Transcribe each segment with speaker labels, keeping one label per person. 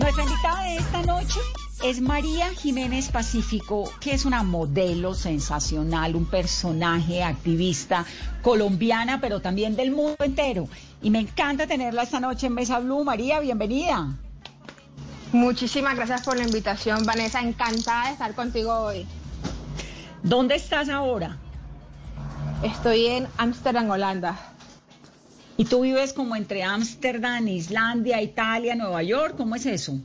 Speaker 1: Nuestra invitada de esta noche es María Jiménez Pacífico, que es una modelo sensacional, un personaje activista colombiana, pero también del mundo entero. Y me encanta tenerla esta noche en Mesa Blue. María, bienvenida.
Speaker 2: Muchísimas gracias por la invitación, Vanessa. Encantada de estar contigo hoy.
Speaker 1: ¿Dónde estás ahora?
Speaker 2: Estoy en Ámsterdam, Holanda.
Speaker 1: ¿Y tú vives como entre Ámsterdam, Islandia, Italia, Nueva York? ¿Cómo es eso?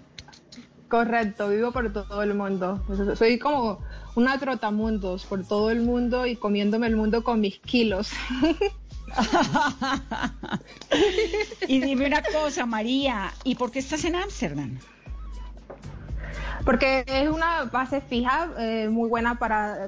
Speaker 2: Correcto, vivo por todo el mundo. Soy como una trotamundos por todo el mundo y comiéndome el mundo con mis kilos.
Speaker 1: y dime una cosa, María, ¿y por qué estás en Ámsterdam?
Speaker 2: Porque es una base fija eh, muy buena para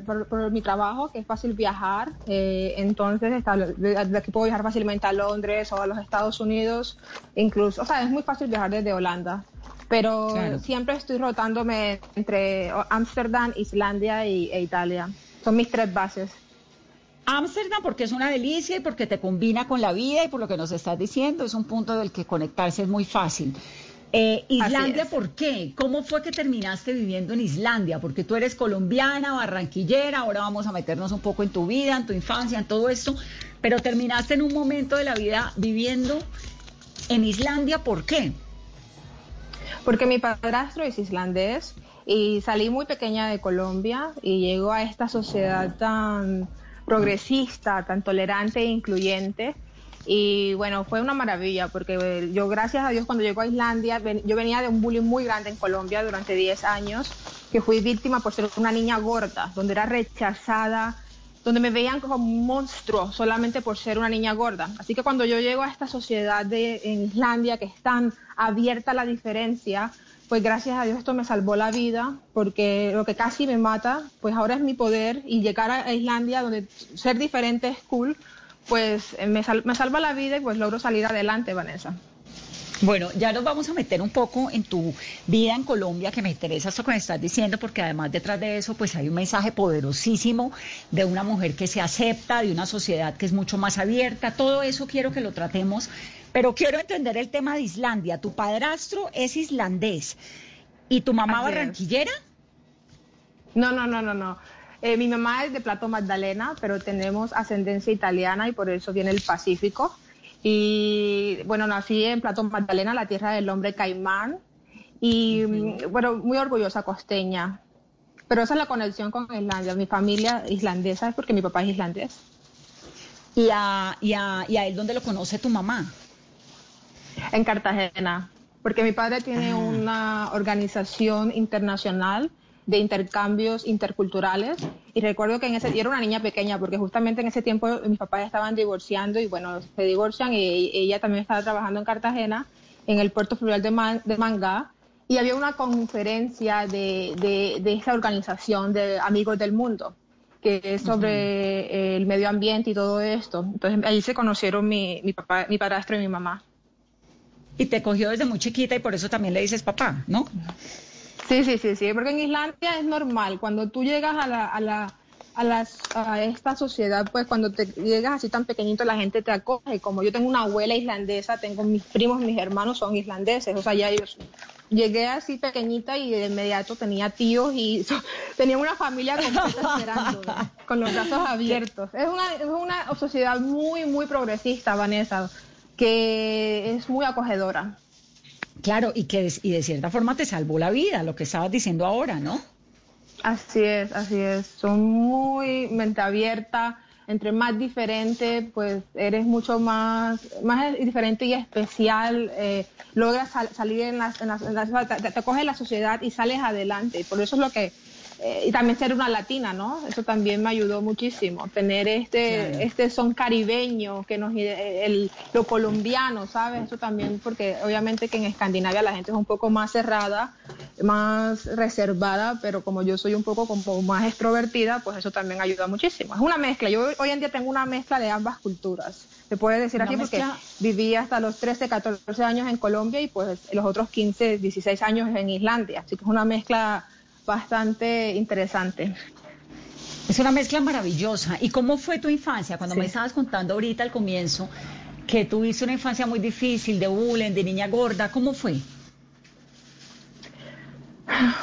Speaker 2: mi trabajo, que es fácil viajar. Eh, entonces, está, de, aquí puedo viajar fácilmente a Londres o a los Estados Unidos, incluso. O sea, es muy fácil viajar desde Holanda. Pero siempre estoy rotándome entre Ámsterdam, Islandia y, e Italia. Son mis tres bases.
Speaker 1: Ámsterdam porque es una delicia y porque te combina con la vida y por lo que nos estás diciendo, es un punto del que conectarse es muy fácil. Eh, Islandia, ¿por qué? ¿Cómo fue que terminaste viviendo en Islandia? Porque tú eres colombiana, barranquillera, ahora vamos a meternos un poco en tu vida, en tu infancia, en todo esto, pero terminaste en un momento de la vida viviendo en Islandia, ¿por qué?
Speaker 2: Porque mi padrastro es islandés y salí muy pequeña de Colombia y llego a esta sociedad tan progresista, tan tolerante e incluyente y bueno, fue una maravilla porque yo, gracias a Dios, cuando llego a Islandia, yo venía de un bullying muy grande en Colombia durante 10 años, que fui víctima por ser una niña gorda, donde era rechazada, donde me veían como un monstruo solamente por ser una niña gorda. Así que cuando yo llego a esta sociedad de, en Islandia, que es tan abierta a la diferencia, pues gracias a Dios esto me salvó la vida, porque lo que casi me mata, pues ahora es mi poder y llegar a Islandia donde ser diferente es cool, pues eh, me, salva la vida y pues logro salir adelante, Vanessa.
Speaker 1: Bueno, ya nos vamos a meter un poco en tu vida en Colombia, que me interesa esto que me estás diciendo, porque además detrás de eso, pues hay un mensaje poderosísimo de una mujer que se acepta, de una sociedad que es mucho más abierta. Todo eso quiero que lo tratemos, pero quiero entender el tema de Islandia. Tu padrastro es islandés y tu mamá barranquillera.
Speaker 2: No, no, no, no, no. Eh, mi mamá es de Plato Magdalena, pero tenemos ascendencia italiana y por eso viene el Pacífico. Y bueno, nací en Plato Magdalena, la tierra del hombre caimán. Y bueno, muy orgullosa costeña. Pero esa es la conexión con Islandia. Mi familia islandesa es porque mi papá es islandés.
Speaker 1: ¿Y a, y a, y a él dónde lo conoce tu mamá?
Speaker 2: En Cartagena. Porque mi padre tiene ah. una organización internacional de intercambios interculturales. Y recuerdo que en ese, yo era una niña pequeña, porque justamente en ese tiempo mis papás estaban divorciando y bueno, se divorcian y ella también estaba trabajando en Cartagena, en el puerto fluvial de, de Manga. Y había una conferencia de, de, esta organización de Amigos del Mundo, que es sobre el medio ambiente y todo esto. Entonces ahí se conocieron mi, mi papá, mi padrastro y mi mamá.
Speaker 1: Y te cogió desde muy chiquita y por eso también le dices papá, ¿no?
Speaker 2: Sí, sí, sí, sí, porque en Islandia es normal, cuando tú llegas a la, a la a, las, a esta sociedad, pues cuando te llegas así tan pequeñito, la gente te acoge. Como yo tengo una abuela islandesa, tengo mis primos, mis hermanos son islandeses, o sea, ya yo llegué así pequeñita y de inmediato tenía tíos y tenía una familia completa esperando, con los brazos abiertos. Es una, es una sociedad muy, muy progresista, Vanessa, que es muy acogedora.
Speaker 1: Claro, y que y de cierta forma te salvó la vida, lo que estabas diciendo ahora, ¿no?
Speaker 2: Así es, así es. Son muy mente abierta. Entre más diferente, pues eres mucho más, más diferente y especial. Eh, logras salir en las, en te, coge la sociedad y sales adelante. Por eso es lo que eh, y también ser una latina, ¿no? Eso también me ayudó muchísimo, tener este, este son caribeño, que nos, el, lo colombiano, ¿sabes? Eso también, porque obviamente que en Escandinavia la gente es un poco más cerrada, más reservada, pero como yo soy un poco como más extrovertida, pues eso también ayuda muchísimo. Es una mezcla, yo hoy en día tengo una mezcla de ambas culturas, se puede decir así, porque viví hasta los 13, 14 años en Colombia y pues los otros 15, 16 años en Islandia, así que es una mezcla bastante interesante.
Speaker 1: Es una mezcla maravillosa. ¿Y cómo fue tu infancia? Cuando me estabas contando ahorita al comienzo que tuviste una infancia muy difícil, de bullying, de niña gorda, ¿cómo fue?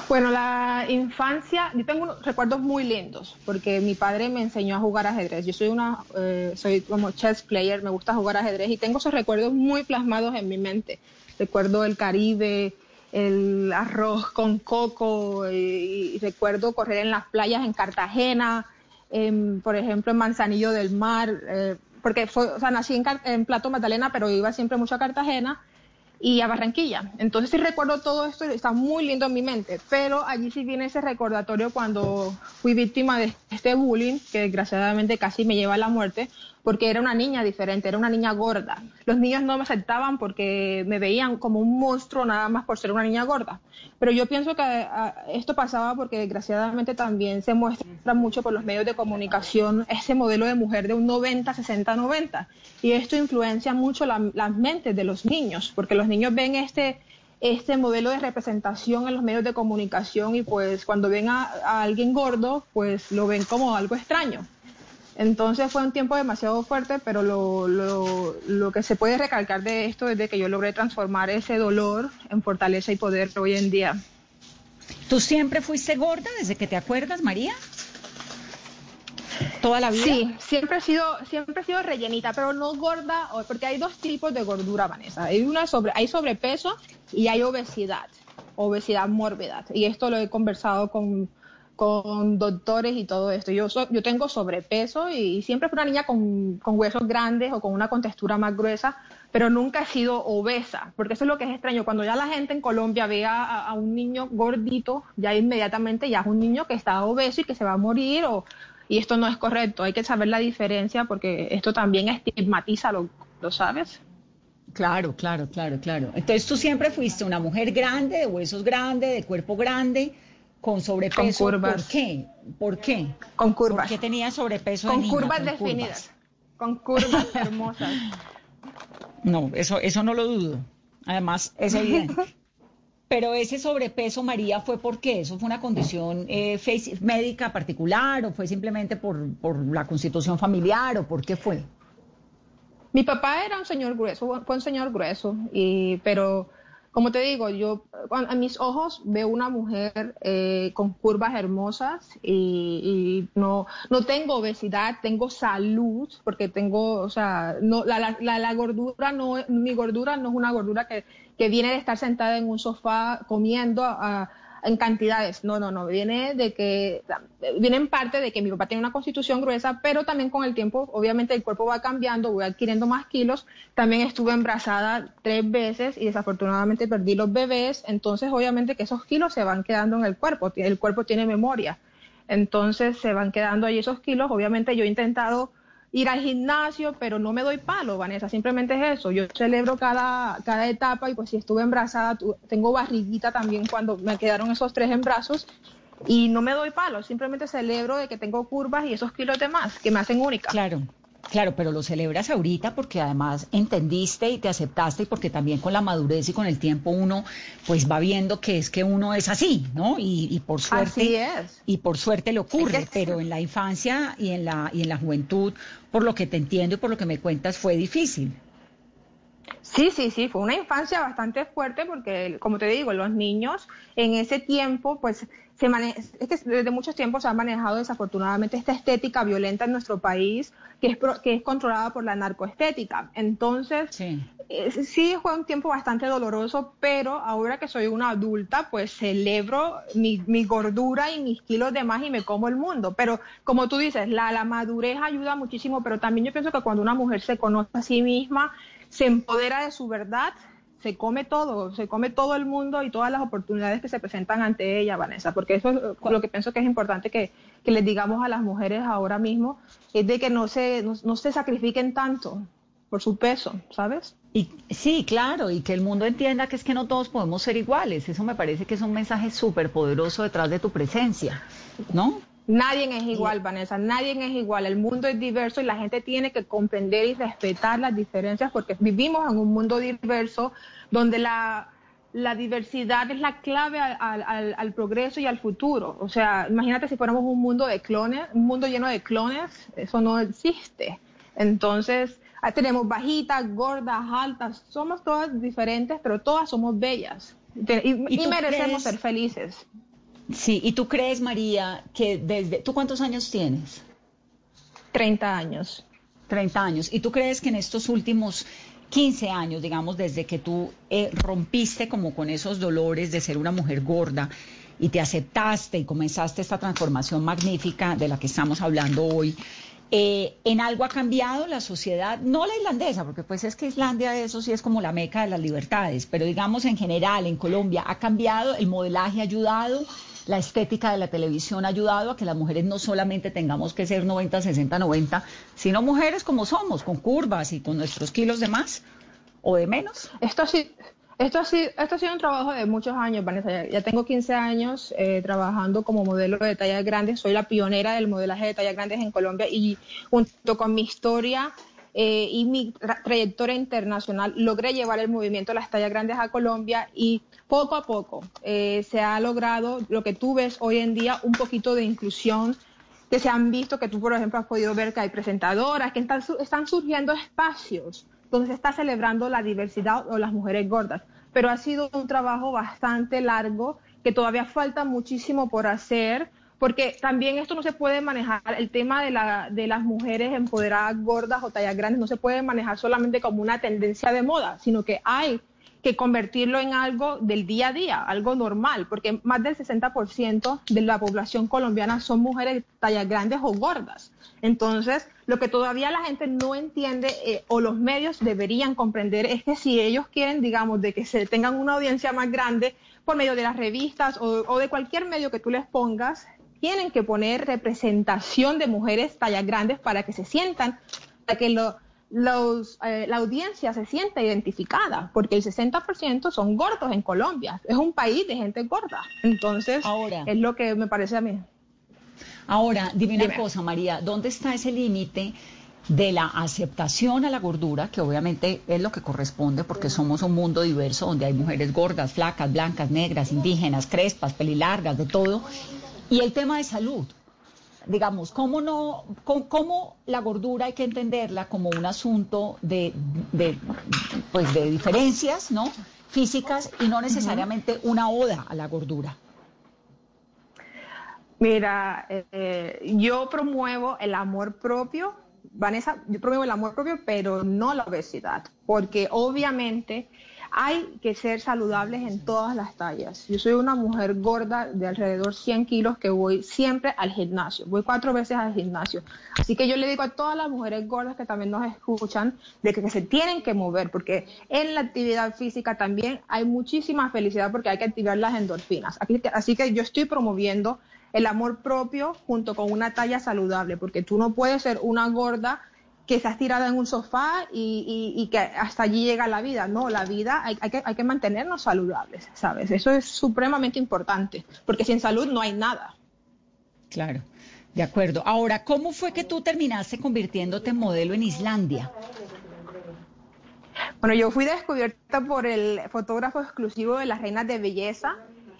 Speaker 2: Bueno, la infancia, yo tengo unos recuerdos muy lindos, porque mi padre me enseñó a jugar ajedrez. Yo soy una, eh, soy como chess player, me gusta jugar ajedrez y tengo esos recuerdos muy plasmados en mi mente. Recuerdo el Caribe, el arroz con coco y, recuerdo correr en las playas en Cartagena, por ejemplo en Manzanillo del Mar, eh, porque fue, o sea, nací en, en, Plato Magdalena, pero iba siempre mucho a Cartagena y a Barranquilla. Entonces sí recuerdo todo esto, está muy lindo en mi mente, pero allí sí viene ese recordatorio cuando fui víctima de este bullying, que desgraciadamente casi me lleva a la muerte, porque era una niña diferente, era una niña gorda. Los niños no me aceptaban porque me veían como un monstruo nada más por ser una niña gorda. Pero yo pienso que ah, esto pasaba porque desgraciadamente también se muestra mucho por los medios de comunicación ese modelo de mujer de un 90, 60, 90. Y esto influencia mucho las mentes de los niños, porque los niños ven este este modelo de representación en los medios de comunicación y pues cuando ven a alguien gordo, pues lo ven como algo extraño. Entonces fue un tiempo demasiado fuerte, pero lo, lo, lo, que se puede recalcar de esto es de que yo logré transformar ese dolor en fortaleza y poder hoy en día.
Speaker 1: ¿Tú siempre fuiste gorda desde que te acuerdas, María? ¿Toda la vida?
Speaker 2: Sí, siempre he sido, siempre he sido rellenita, pero no gorda, porque hay dos tipos de gordura, Vanessa. Hay una sobre, hay sobrepeso y hay obesidad, obesidad mórbida. Y esto lo he conversado con con doctores y todo esto. Yo, yo tengo sobrepeso y, siempre fui una niña con, huesos grandes o con una contextura más gruesa, pero nunca he sido obesa, porque eso es lo que es extraño. Cuando ya la gente en Colombia ve a, un niño gordito, ya inmediatamente ya es un niño que está obeso y que se va a morir, o, y esto no es correcto. Hay que saber la diferencia porque esto también estigmatiza, ¿lo, lo sabes?
Speaker 1: Claro, claro, claro, claro. Entonces tú siempre fuiste una mujer grande, de huesos grandes, de cuerpo grande, con sobrepeso. Con curvas. ¿Por qué? ¿Por qué?
Speaker 2: Con curvas.
Speaker 1: ¿Por qué tenía sobrepeso?
Speaker 2: Con curvas definidas. Con curvas hermosas.
Speaker 1: No, eso, eso no lo dudo. Además, es evidente. Pero ese sobrepeso, María, ¿fue por qué? ¿Eso fue una condición eh, médica particular o fue simplemente por, por la constitución familiar o por qué fue?
Speaker 2: Mi papá era un señor grueso, fue un señor grueso, y, pero como te digo, yo a mis ojos veo una mujer eh, con curvas hermosas y, no, no tengo obesidad, tengo salud, porque tengo, o sea, no, la, la, la, gordura no, mi gordura no es una gordura que, que viene de estar sentada en un sofá comiendo a en cantidades. No, no, no. Viene de que, viene en parte de que mi papá tiene una constitución gruesa, pero también con el tiempo, obviamente, el cuerpo va cambiando, voy adquiriendo más kilos. También estuve embarazada tres veces y desafortunadamente perdí los bebés. Entonces, obviamente, que esos kilos se van quedando en el cuerpo. El cuerpo tiene memoria. Entonces, se van quedando ahí esos kilos. Obviamente, yo he intentado ir al gimnasio, pero no me doy palo, Vanessa, simplemente es eso. Yo celebro cada, cada etapa y pues si estuve embarazada, tengo barriguita también cuando me quedaron esos tres embrazos y no me doy palo, simplemente celebro de que tengo curvas y esos kilos de más que me hacen única.
Speaker 1: Claro. Claro, pero lo celebras ahorita porque además entendiste y te aceptaste y porque también con la madurez y con el tiempo uno pues va viendo que es que uno es así, ¿no? Y, por suerte y por suerte le ocurre, pero en la infancia y en la y en la juventud, por lo que te entiendo y por lo que me cuentas, fue difícil.
Speaker 2: Sí, sí, sí, fue una infancia bastante fuerte porque, como te digo, los niños en ese tiempo, pues, se es que desde muchos tiempos se ha manejado desafortunadamente esta estética violenta en nuestro país, que es, que es controlada por la narcoestética. Entonces, sí. sí fue un tiempo bastante doloroso, pero ahora que soy una adulta, pues celebro mi, mi, gordura y mis kilos de más y me como el mundo. Pero como tú dices, la, la madurez ayuda muchísimo, pero también yo pienso que cuando una mujer se conoce a sí misma, se empodera de su verdad, se come todo, se come todo el mundo y todas las oportunidades que se presentan ante ella, Vanessa, porque eso es lo que pienso que es importante que, que les digamos a las mujeres ahora mismo, es de que no se, no, se sacrifiquen tanto por su peso, ¿sabes?
Speaker 1: Y, sí, claro, y que el mundo entienda que es que no todos podemos ser iguales. Eso me parece que es un mensaje súper poderoso detrás de tu presencia, ¿no?
Speaker 2: Nadie es igual, Vanessa, nadie es igual. El mundo es diverso y la gente tiene que comprender y respetar las diferencias porque vivimos en un mundo diverso donde la, diversidad es la clave al, progreso y al futuro. O sea, imagínate si fuéramos un mundo de clones, un mundo lleno de clones, eso no existe. Entonces, tenemos bajitas, gordas, altas, somos todas diferentes, pero todas somos bellas y, merecemos ser felices.
Speaker 1: Sí, ¿y tú crees, María, que desde... ¿Tú cuántos años tienes?
Speaker 2: 30 años.
Speaker 1: 30 años. ¿Y tú crees que en estos últimos 15 años, digamos, desde que tú eh, rompiste como con esos dolores de ser una mujer gorda y te aceptaste y comenzaste esta transformación magnífica de la que estamos hablando hoy, eh, ¿En algo ha cambiado la sociedad? No la islandesa, porque pues es que Islandia eso sí es como la meca de las libertades, pero digamos en general, en Colombia, ¿ha cambiado? ¿El modelaje ha ayudado? la estética de la televisión ha ayudado a que las mujeres no solamente tengamos que ser 90, 60, 90, sino mujeres como somos, con curvas y con nuestros kilos de más o de menos.
Speaker 2: Esto sí. Esto ha, sido, esto ha sido un trabajo de muchos años, Vanessa. Ya, tengo 15 años eh, trabajando como modelo de tallas grandes. Soy la pionera del modelaje de tallas grandes en Colombia y junto con mi historia eh, y mi trayectoria internacional logré llevar el movimiento de las tallas grandes a Colombia y poco a poco eh, se ha logrado lo que tú ves hoy en día, un poquito de inclusión que se han visto, que tú por ejemplo has podido ver que hay presentadoras, que están, están surgiendo espacios donde se está celebrando la diversidad o las mujeres gordas. Pero ha sido un trabajo bastante largo, que todavía falta muchísimo por hacer, porque también esto no se puede manejar, el tema de, la, de las mujeres empoderadas gordas o tallas grandes no se puede manejar solamente como una tendencia de moda, sino que hay que convertirlo en algo del día a día, algo normal, porque más del 60% de la población colombiana son mujeres de tallas grandes o gordas. Entonces, lo que todavía la gente no entiende eh, o los medios deberían comprender es que si ellos quieren, digamos, de que se tengan una audiencia más grande por medio de las revistas o, o de cualquier medio que tú les pongas, tienen que poner representación de mujeres tallas grandes para que se sientan, para que lo, los, eh, la audiencia se sienta identificada, porque el 60% son gordos en Colombia. Es un país de gente gorda. Entonces, es lo que me parece a mí.
Speaker 1: Ahora, dime una cosa, María, ¿dónde está ese límite de la aceptación a la gordura, que obviamente es lo que corresponde porque somos un mundo diverso donde hay mujeres gordas, flacas, blancas, negras, indígenas, crespas, pelilargas, de todo, y el tema de salud, digamos, ¿cómo, no, cómo, la gordura hay que entenderla como un asunto de, pues de diferencias ¿no? físicas y no necesariamente una oda a la gordura?
Speaker 2: Mira, eh, yo promuevo el amor propio, Vanessa, yo promuevo el amor propio, pero no la obesidad, porque obviamente hay que ser saludables en todas las tallas. Yo soy una mujer gorda de alrededor 100 kilos que voy siempre al gimnasio. Voy cuatro veces al gimnasio. Así que yo le digo a todas las mujeres gordas que también nos escuchan de que, se tienen que mover porque en la actividad física también hay muchísima felicidad porque hay que activar las endorfinas. así que yo estoy promoviendo el amor propio junto con una talla saludable porque tú no puedes ser una gorda que estás tirada en un sofá y, que hasta allí llega la vida. No, la vida hay, que, hay que mantenernos saludables, ¿sabes? Eso es supremamente importante, porque sin salud no hay nada.
Speaker 1: Claro, de acuerdo. Ahora, ¿cómo fue que tú terminaste convirtiéndote en modelo en Islandia?
Speaker 2: Bueno, yo fui descubierta por el fotógrafo exclusivo de las reinas de belleza,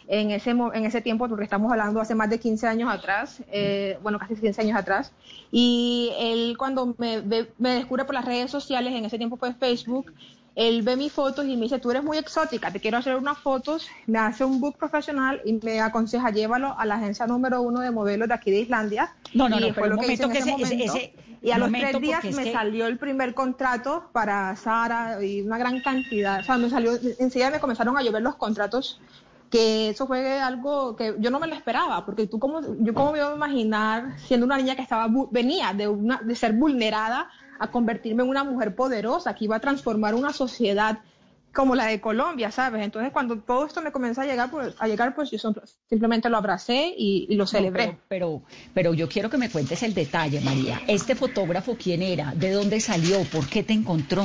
Speaker 2: en ese, en ese tiempo, porque estamos hablando hace más de 15 años atrás, eh, bueno, casi 15 años atrás, y él cuando me, me descubre por las redes sociales, en ese tiempo fue Facebook, él ve mis fotos y me dice, tú eres muy exótica, te quiero hacer unas fotos, me hace un book profesional y me aconseja, llévalo a la agencia número uno de modelos de aquí de Islandia.
Speaker 1: No, no, no, pero un momento que, ese,
Speaker 2: y a los tres días me salió el primer contrato para Sara y una gran cantidad, o sea, me salió, enseguida me comenzaron a llover los contratos que eso fue algo que yo no me lo esperaba, porque tú como, yo cómo me iba a imaginar siendo una niña que estaba, venía de, una, de ser vulnerada a convertirme en una mujer poderosa, que iba a transformar una sociedad como la de Colombia, ¿sabes? Entonces, cuando todo esto me comenzó a llegar, pues, a llegar, pues yo simplemente lo abracé y, lo celebré.
Speaker 1: pero, pero, yo quiero que me cuentes el detalle, María. ¿Este fotógrafo quién era? ¿De dónde salió? ¿Por qué te encontró?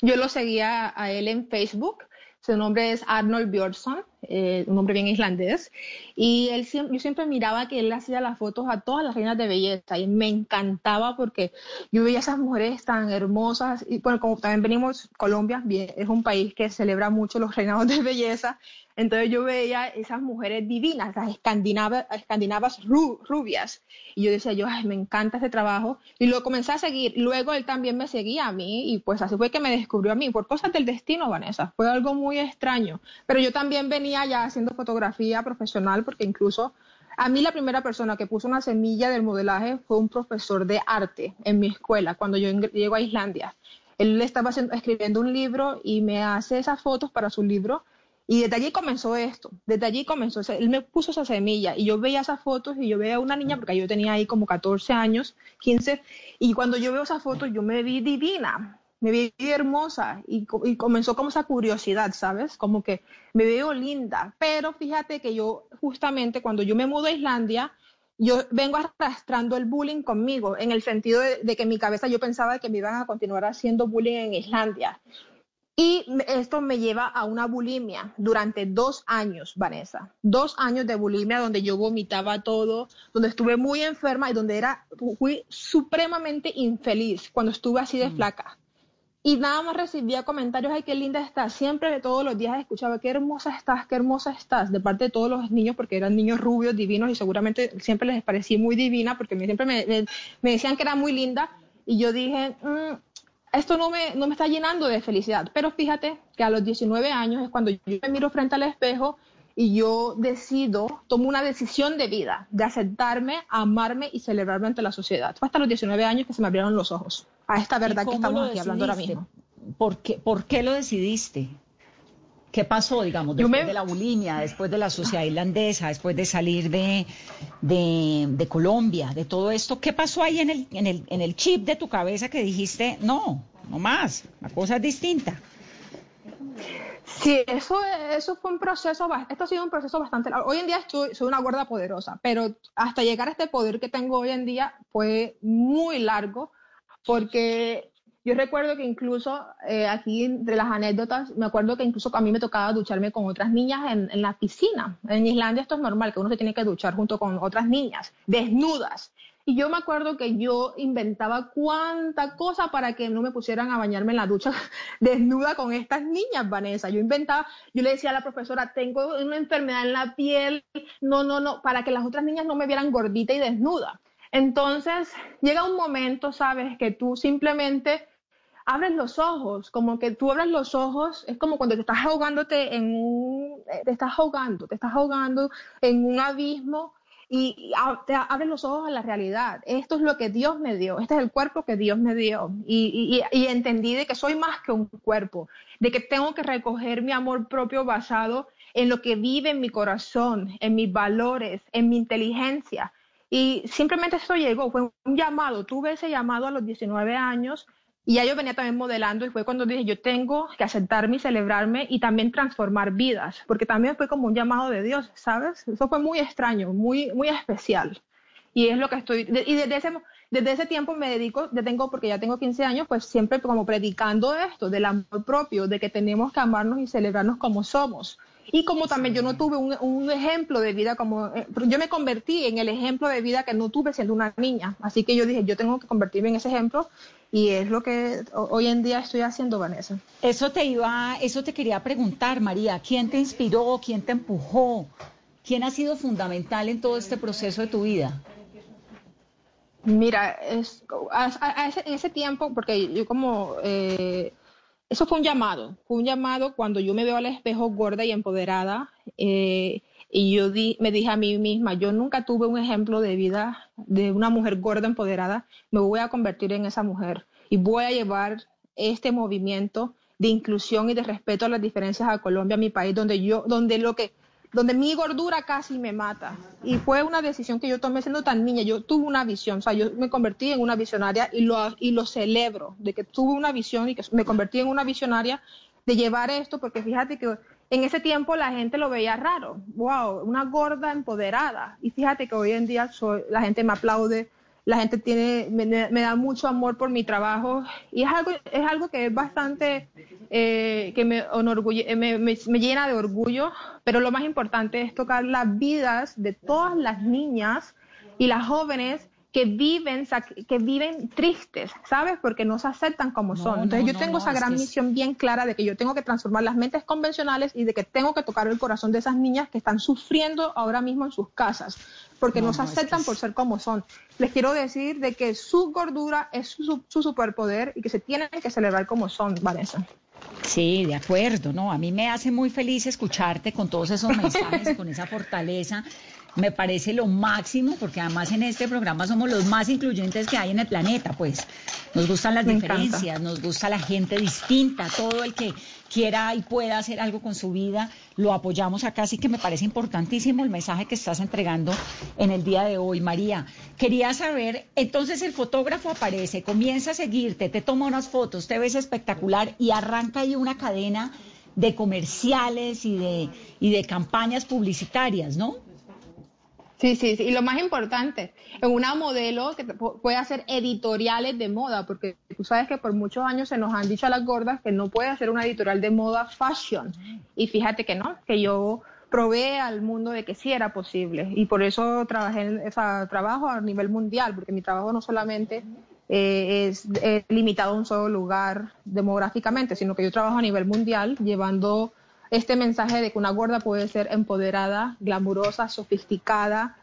Speaker 2: Yo lo seguía a él en Facebook su nombre es Arnold Björnsson, eh, un nombre bien islandés. Y él, yo siempre miraba que él hacía las fotos a todas las reinas de belleza y me encantaba porque yo veía esas mujeres tan hermosas. Y bueno, como también venimos, Colombia es un país que celebra mucho los reinados de belleza. Entonces yo veía esas mujeres divinas, las escandinavas, escandinavas rubias. Y yo decía, yo, me encanta ese trabajo. Y lo comencé a seguir. Luego él también me seguía a mí y pues así fue que me descubrió a mí, por cosas del destino, Vanessa. Fue algo muy extraño. Pero yo también venía ya haciendo fotografía profesional porque incluso a mí la primera persona que puso una semilla del modelaje fue un profesor de arte en mi escuela cuando yo llego a Islandia. Él estaba escribiendo un libro y me hace esas fotos para su libro y desde allí comenzó esto, desde allí comenzó, él me puso esa semilla y yo veía esas fotos y yo veía a una niña, porque yo tenía ahí como 14 años, 15, y cuando yo veo esas fotos yo me vi divina, me vi hermosa y, y, comenzó como esa curiosidad, ¿sabes? Como que me veo linda, pero fíjate que yo justamente cuando yo me mudo a Islandia, yo vengo arrastrando el bullying conmigo, en el sentido de, de que en mi cabeza yo pensaba que me iban a continuar haciendo bullying en Islandia. Y esto me lleva a una bulimia durante dos años, Vanessa. Dos años de bulimia donde yo vomitaba todo, donde estuve muy enferma y donde era, fui supremamente infeliz cuando estuve así de mm. flaca. Y nada más recibía comentarios, ay, qué linda estás. Siempre, todos los días escuchaba, qué hermosa estás, qué hermosa estás, de parte de todos los niños, porque eran niños rubios, divinos, y seguramente siempre les parecía muy divina, porque siempre me, decían que era muy linda. Y yo dije, mm, esto no me, no me está llenando de felicidad. Pero fíjate que a los 19 años es cuando yo me miro frente al espejo y yo decido, tomo una decisión de vida, de aceptarme, amarme y celebrarme ante la sociedad. Fue hasta los 19 años que se me abrieron los ojos a esta verdad que estamos aquí hablando ahora mismo.
Speaker 1: ¿Por qué, ¿Por qué lo decidiste? ¿Qué pasó, digamos, después de la bulimia, después de la sociedad irlandesa, después de salir de, de, Colombia, de todo esto? ¿Qué pasó ahí en el, en, el, en el chip de tu cabeza que dijiste, no, no más, la cosa es distinta?
Speaker 2: Sí, eso, eso fue un proceso, esto ha sido un proceso bastante largo. Hoy en día soy una guarda poderosa, pero hasta llegar a este poder que tengo hoy en día fue muy largo porque yo recuerdo que incluso eh, aquí entre las anécdotas, me acuerdo que incluso a mí me tocaba ducharme con otras niñas en, en, la piscina. En Islandia esto es normal, que uno se tiene que duchar junto con otras niñas, desnudas. Y yo me acuerdo que yo inventaba cuánta cosa para que no me pusieran a bañarme en la ducha desnuda con estas niñas, Vanessa. Yo inventaba, yo le decía a la profesora, tengo una enfermedad en la piel, no, no, no, para que las otras niñas no me vieran gordita y desnuda. Entonces, llega un momento, sabes, que tú simplemente abres los ojos, como que tú abres los ojos, es como cuando te estás ahogándote en un, eh, te estás ahogando, te estás ahogando en un abismo y te abres los ojos a la realidad. Esto es lo que Dios me dio, este es el cuerpo que Dios me dio. Y, y, entendí de que soy más que un cuerpo, de que tengo que recoger mi amor propio basado en lo que vive en mi corazón, en mis valores, en mi inteligencia. Y simplemente eso llegó, fue un llamado, tuve ese llamado a los 19 años y ya yo venía también modelando y fue cuando dije, yo tengo que aceptarme y celebrarme y también transformar vidas, porque también fue como un llamado de Dios, ¿sabes? Eso fue muy extraño, muy, muy especial. Y es lo que estoy, y desde ese, desde ese tiempo me dedico, ya tengo, porque ya tengo 15 años, pues siempre como predicando esto, del amor propio, de que tenemos que amarnos y celebrarnos como somos. Y como también yo no tuve un, un ejemplo de vida como, eh, yo me convertí en el ejemplo de vida que no tuve siendo una niña. Así que yo dije, yo tengo que convertirme en ese ejemplo y es lo que hoy en día estoy haciendo, Vanessa.
Speaker 1: Eso te iba, eso te quería preguntar, María, ¿quién te inspiró, quién te empujó? ¿Quién ha sido fundamental en todo este proceso de tu vida?
Speaker 2: Mira, es, en ese tiempo, porque yo como eh, eso fue un llamado, fue un llamado cuando yo me veo al espejo gorda y empoderada eh, y yo me dije a mí misma, yo nunca tuve un ejemplo de vida de una mujer gorda empoderada, me voy a convertir en esa mujer y voy a llevar este movimiento de inclusión y de respeto a las diferencias a Colombia, mi país, donde yo, donde lo que donde mi gordura casi me mata. Y fue una decisión que yo tomé siendo tan niña. Yo tuve una visión, o sea, yo me convertí en una visionaria y lo, y lo celebro, de que tuve una visión y que me convertí en una visionaria de llevar esto, porque fíjate que en ese tiempo la gente lo veía raro, wow, una gorda empoderada. Y fíjate que hoy en día soy, la gente me aplaude, la gente tiene, me, da mucho amor por mi trabajo y es algo, es algo que es bastante, eh, que me, me, me, llena de orgullo, pero lo más importante es tocar las vidas de todas las niñas y las jóvenes que viven, que viven tristes, ¿sabes? Porque no se aceptan como son. Entonces yo tengo esa gran misión bien clara de que yo tengo que transformar las mentes convencionales y de que tengo que tocar el corazón de esas niñas que están sufriendo ahora mismo en sus casas, porque no, se aceptan por ser como son. Les quiero decir de que su gordura es su, su superpoder y que se tienen que celebrar como son, Vanessa.
Speaker 1: Sí, de acuerdo, ¿no? A mí me hace muy feliz escucharte con todos esos mensajes, con esa fortaleza me parece lo máximo, porque además en este programa somos los más incluyentes que hay en el planeta, pues nos gustan las diferencias, nos gusta la gente distinta, todo el que quiera y pueda hacer algo con su vida, lo apoyamos acá, así que me parece importantísimo el mensaje que estás entregando en el día de hoy, María. Quería saber, entonces el fotógrafo aparece, comienza a seguirte, te toma unas fotos, te ves espectacular y arranca ahí una cadena de comerciales y de, y de campañas publicitarias, ¿no?
Speaker 2: Sí, sí, sí. Y lo más importante, una modelo que puede hacer editoriales de moda, porque tú sabes que por muchos años se nos han dicho a las gordas que no puede hacer una editorial de moda fashion. Y fíjate que no, que yo probé al mundo de que sí era posible. Y por eso trabajé en ese trabajo a nivel mundial, porque mi trabajo no solamente eh, es limitado a un solo lugar demográficamente, sino que yo trabajo a nivel mundial llevando este mensaje de que una gorda puede ser empoderada, glamurosa, sofisticada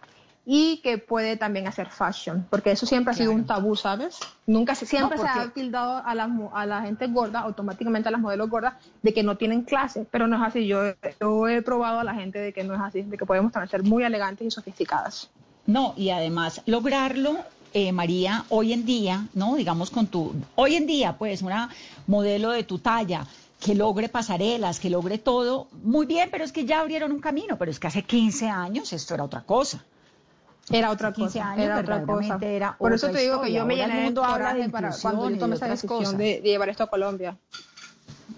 Speaker 2: y que puede también hacer fashion, porque eso siempre ha sido un tabú, ¿sabes? Nunca se, siempre se ha tildado a la, a la gente gorda, automáticamente a las modelos gordas, de que no tienen clase, pero no es así. Yo, yo he probado a la gente de que no es así, de que podemos también ser muy elegantes y sofisticadas.
Speaker 1: No, y además lograrlo eh, María, hoy en día, ¿no? Digamos con tu, hoy en día, pues, una modelo de tu talla, que logre pasarelas, que logre todo, muy bien, pero es que ya abrieron un camino, pero es que hace 15 años esto era otra cosa.
Speaker 2: Era otra cosa, era otra cosa. Por eso te digo que yo me llené de coraje para cuando yo tomé esa decisión de, llevar esto a Colombia.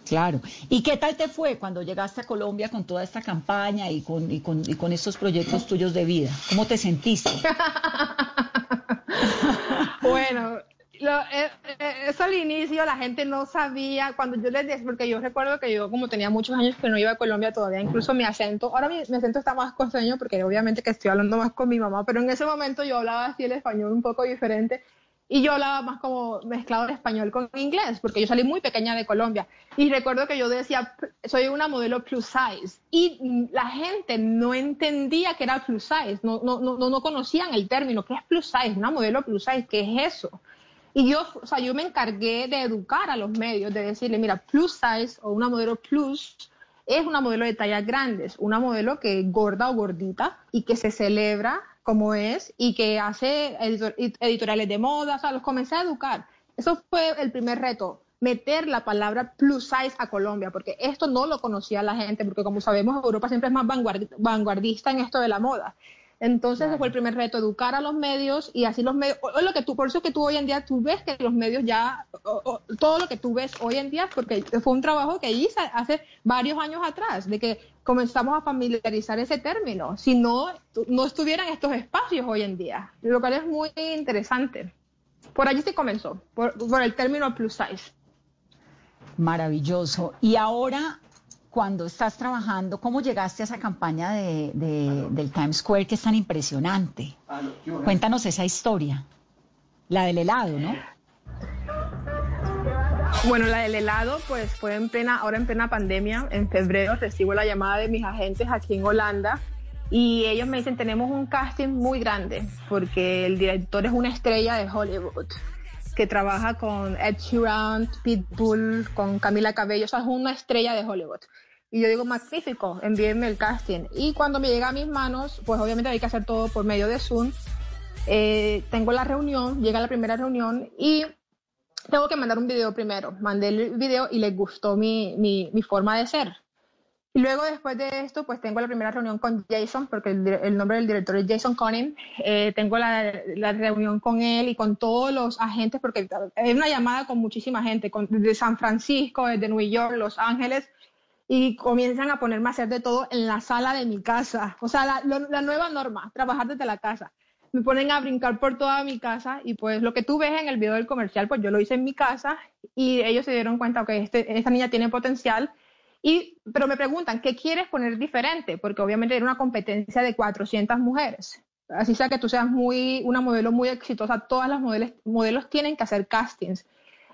Speaker 1: Claro. ¿Y qué tal te fue cuando llegaste a Colombia con toda esta campaña y con, y con, y con estos proyectos tuyos de vida? ¿Cómo te sentiste?
Speaker 2: bueno, lo, eh, eh, eso al inicio la gente no sabía, cuando yo les decía, porque yo recuerdo que yo como tenía muchos años que no iba a Colombia todavía, incluso mi acento, ahora mi, acento está más costeño porque obviamente que estoy hablando más con mi mamá, pero en ese momento yo hablaba así el español un poco diferente y yo hablaba más como mezclado de español con inglés, porque yo salí muy pequeña de Colombia. Y recuerdo que yo decía, soy una modelo plus size. Y la gente no entendía que era plus size, no, no, no, no conocían el término, ¿qué es plus size? Una modelo plus size, ¿qué es eso? Y yo, o sea, yo me encargué de educar a los medios, de decirle, mira, plus size o una modelo plus es una modelo de tallas grandes, una modelo que es gorda o gordita y que se celebra como es y que hace editoriales de moda, o sea, los comencé a educar. Eso fue el primer reto, meter la palabra plus size a Colombia, porque esto no lo conocía la gente, porque como sabemos, Europa siempre es más vanguardista en esto de la moda. Entonces ese fue el primer reto, educar a los medios y así los medios, o, lo que tú, por eso que tú hoy en día, tú ves que los medios ya, todo lo que tú ves hoy en día, porque fue un trabajo que hice hace varios años atrás, de que comenzamos a familiarizar ese término, si no, no estuvieran estos espacios hoy en día, lo cual es muy interesante. Por allí se comenzó, por, por el término plus size.
Speaker 1: Maravilloso. Y ahora cuando estás trabajando, ¿cómo llegaste a esa campaña de, del Times Square que es tan impresionante? Cuéntanos esa historia, la del helado, ¿no?
Speaker 2: Bueno, la del helado, pues fue en plena, ahora en plena pandemia, en febrero recibo la llamada de mis agentes aquí en Holanda y ellos me dicen, tenemos un casting muy grande porque el director es una estrella de Hollywood que trabaja con Ed Sheeran, Pitbull, con Camila Cabello, o sea, es una estrella de Hollywood. Y yo digo, magnífico, envíenme el casting. Y cuando me llega a mis manos, pues obviamente hay que hacer todo por medio de Zoom. Eh, tengo la reunión, llega la primera reunión y tengo que mandar un video primero. Mandé el video y les gustó mi, mi, mi forma de ser. Y luego después de esto, pues tengo la primera reunión con Jason, porque el, nombre del director es Jason Conning. Eh, tengo la, reunión con él y con todos los agentes, porque es una llamada con muchísima gente, con, de San Francisco, desde New York, Los Ángeles, y comienzan a ponerme a hacer de todo en la sala de mi casa. O sea, la, nueva norma, trabajar desde la casa. Me ponen a brincar por toda mi casa y pues lo que tú ves en el video del comercial, pues yo lo hice en mi casa y ellos se dieron cuenta que este, esta niña tiene potencial y, pero me preguntan, ¿qué quieres poner diferente? Porque obviamente era una competencia de 400 mujeres. Así sea que tú seas muy, una modelo muy exitosa, todas las modelos, modelos tienen que hacer castings.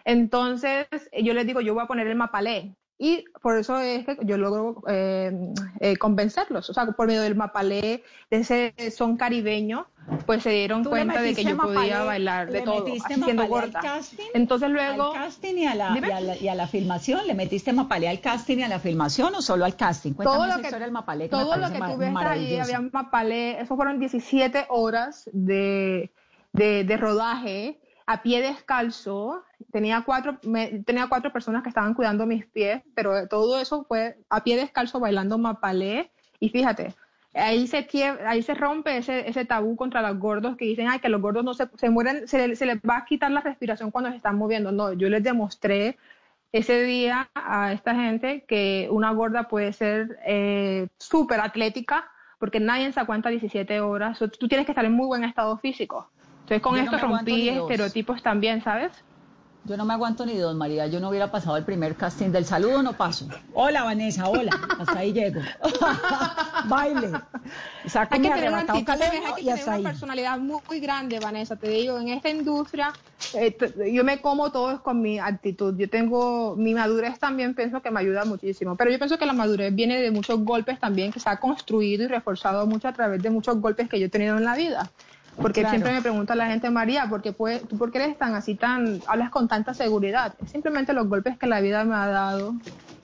Speaker 2: Entonces, yo les digo, yo voy a poner el mapalé. Y por eso es que yo logro eh, eh, convencerlos. O sea, por medio del mapalé, de ese son caribeño, pues se dieron cuenta de que yo podía bailar de todo, siendo gorda.
Speaker 1: Casting, Entonces luego... ¿Al casting y a, la, y, a la, filmación? ¿Le metiste mapalé al casting y a la filmación o solo al casting?
Speaker 2: Cuéntame todo lo que, del mapalé. todo lo que tú ves ahí, había mapalé. Eso fueron 17 horas de, de, de rodaje a pie descalzo. Tenía cuatro, tenía cuatro personas que estaban cuidando mis pies, pero todo eso fue a pie descalzo bailando mapalé. Y fíjate, ahí se ahí se rompe ese, ese tabú contra los gordos que dicen, ay, que los gordos no se, se mueren, se, se, les va a quitar la respiración cuando se están moviendo. No, yo les demostré ese día a esta gente que una gorda puede ser eh, súper atlética porque nadie se aguanta 17 horas. Tú tienes que estar en muy buen estado físico. Entonces con esto rompí estereotipos también, ¿sabes?
Speaker 1: Yo no me aguanto ni dos, María. Yo no hubiera pasado el primer casting del saludo, no paso. Hola, Vanessa, hola. Hasta ahí llego. Baile.
Speaker 2: hay que tener, una, hay que tener una personalidad muy, grande, Vanessa. Te digo, en esta industria, eh, yo me como todo con mi actitud. Yo tengo mi madurez también, pienso que me ayuda muchísimo. Pero yo pienso que la madurez viene de muchos golpes también que se ha construido y reforzado mucho a través de muchos golpes que yo he tenido en la vida. Porque siempre me pregunta la gente, María, ¿por qué, ¿tú por qué eres tan así, tan, hablas con tanta seguridad? Es simplemente los golpes que la vida me ha dado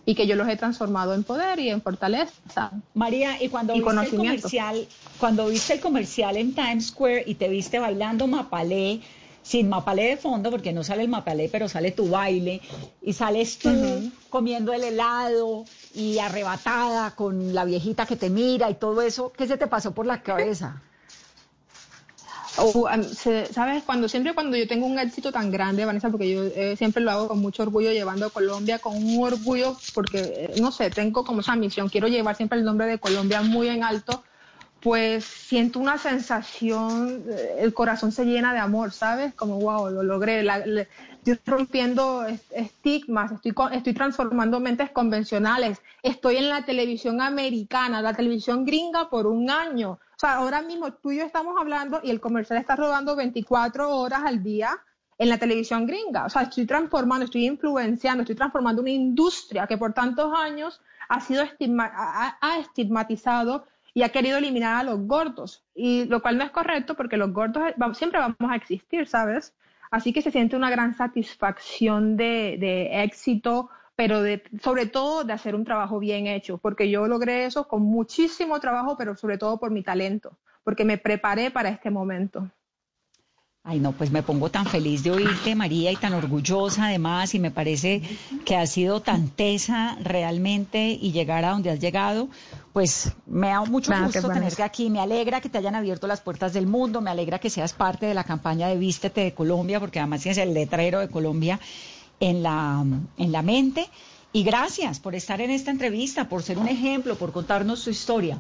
Speaker 2: y que yo los he transformado en poder y en fortaleza.
Speaker 1: María, y cuando viste el comercial, cuando viste el comercial en Times Square y te viste bailando mapalé, sin mapalé de fondo, porque no sale el mapalé, pero sale tu baile, y sales tú comiendo el helado y arrebatada con la viejita que te mira y todo eso, ¿qué se te pasó por la cabeza?
Speaker 2: ¿Sabes? Cuando siempre cuando yo tengo un éxito tan grande, Vanessa, porque yo eh, siempre lo hago con mucho orgullo llevando a Colombia, con un orgullo, porque, eh, no sé, tengo como esa misión, quiero llevar siempre el nombre de Colombia muy en alto, pues siento una sensación, eh, el corazón se llena de amor, ¿sabes? Como, wow, lo logré, estoy rompiendo estigmas, estoy, estoy transformando mentes convencionales, estoy en la televisión americana, la televisión gringa por un año ahora mismo tú y yo estamos hablando y el comercial está rodando 24 horas al día en la televisión gringa. O sea, estoy transformando, estoy influenciando, estoy transformando una industria que por tantos años ha sido ha, estigmatizado y ha querido eliminar a los gordos. Y lo cual no es correcto porque los gordos siempre vamos a existir, ¿sabes? Así que se siente una gran satisfacción de éxito, pero de, sobre todo de hacer un trabajo bien hecho, porque yo logré eso con muchísimo trabajo, pero sobre todo por mi talento, porque me preparé para este momento.
Speaker 1: Ay, no, pues me pongo tan feliz de oírte, María, y tan orgullosa además, y me parece que has sido tan tesa realmente y llegar a donde has llegado, pues me da mucho gusto tenerte aquí, me alegra que te hayan abierto las puertas del mundo, me alegra que seas parte de la campaña de Vístete de Colombia, porque además tienes el letrero de Colombia en la, en la mente. Y gracias por estar en esta entrevista, por ser un ejemplo, por contarnos su historia.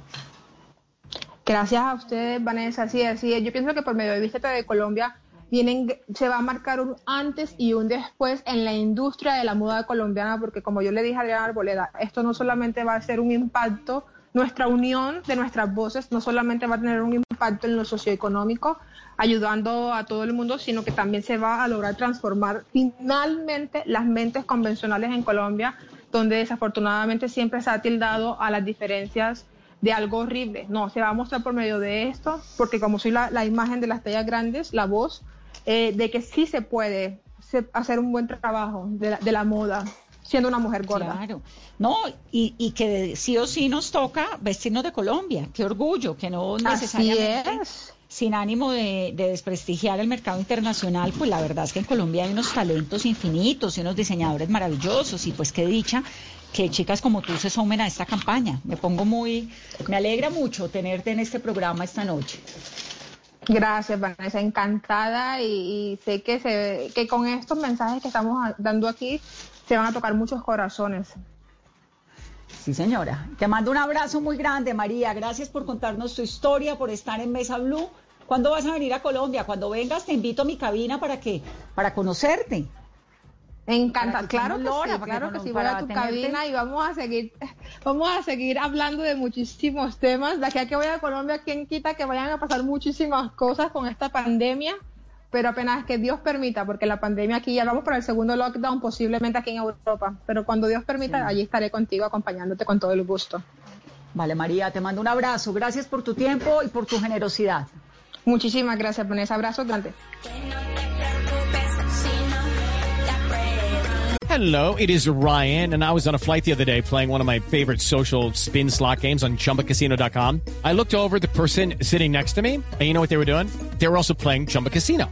Speaker 2: Gracias a ustedes, Vanessa. Así es, Yo pienso que por medio de Vístete de Colombia vienen, se va a marcar un antes y un después en la industria de la moda colombiana, porque como yo le dije a Adriana Arboleda, esto no solamente va a ser un impacto, nuestra unión de nuestras voces no solamente va a tener un impacto en lo socioeconómico, ayudando a todo el mundo, sino que también se va a lograr transformar finalmente las mentes convencionales en Colombia, donde desafortunadamente siempre se ha tildado a las diferencias de algo horrible. No, se va a mostrar por medio de esto, porque como soy la, imagen de las tallas grandes, la voz, eh, de que sí se puede hacer un buen trabajo de la, moda siendo una mujer gorda.
Speaker 1: Claro. No, y, y, que sí o sí nos toca vestirnos de Colombia. Qué orgullo, que no necesariamente. Así es sin ánimo de, desprestigiar el mercado internacional, pues la verdad es que en Colombia hay unos talentos infinitos y unos diseñadores maravillosos y pues qué dicha que chicas como tú se sumen a esta campaña. Me pongo muy, me alegra mucho tenerte en este programa esta noche.
Speaker 2: Gracias, Vanessa, encantada y, sé que, se, que con estos mensajes que estamos dando aquí se van a tocar muchos corazones.
Speaker 1: Sí, señora. Te mando un abrazo muy grande, María. Gracias por contarnos tu historia, por estar en Mesa Blue. ¿Cuándo vas a venir a Colombia? Cuando vengas te invito a mi cabina para que para conocerte.
Speaker 2: Encanta, claro que sí, claro que sí, voy a tu cabina y vamos a seguir, vamos a seguir hablando de muchísimos temas. De aquí a que voy a Colombia, ¿quién quita que vayan a pasar muchísimas cosas con esta pandemia? Pero apenas que Dios permita, porque la pandemia aquí ya vamos para el segundo lockdown, posiblemente aquí en Europa. Pero cuando Dios permita, allí estaré contigo acompañándote con todo el gusto.
Speaker 1: Vale, María, te mando un abrazo. Gracias por tu tiempo y por tu generosidad.
Speaker 2: Muchísimas gracias, ese Abrazo grande.
Speaker 3: Hello, it is Ryan, and I was on a flight the other day playing one of my favorite social spin slot games on chumbacasino.com. I looked over the person sitting next to me, and you know what they were doing? They were also playing Chumba Casino.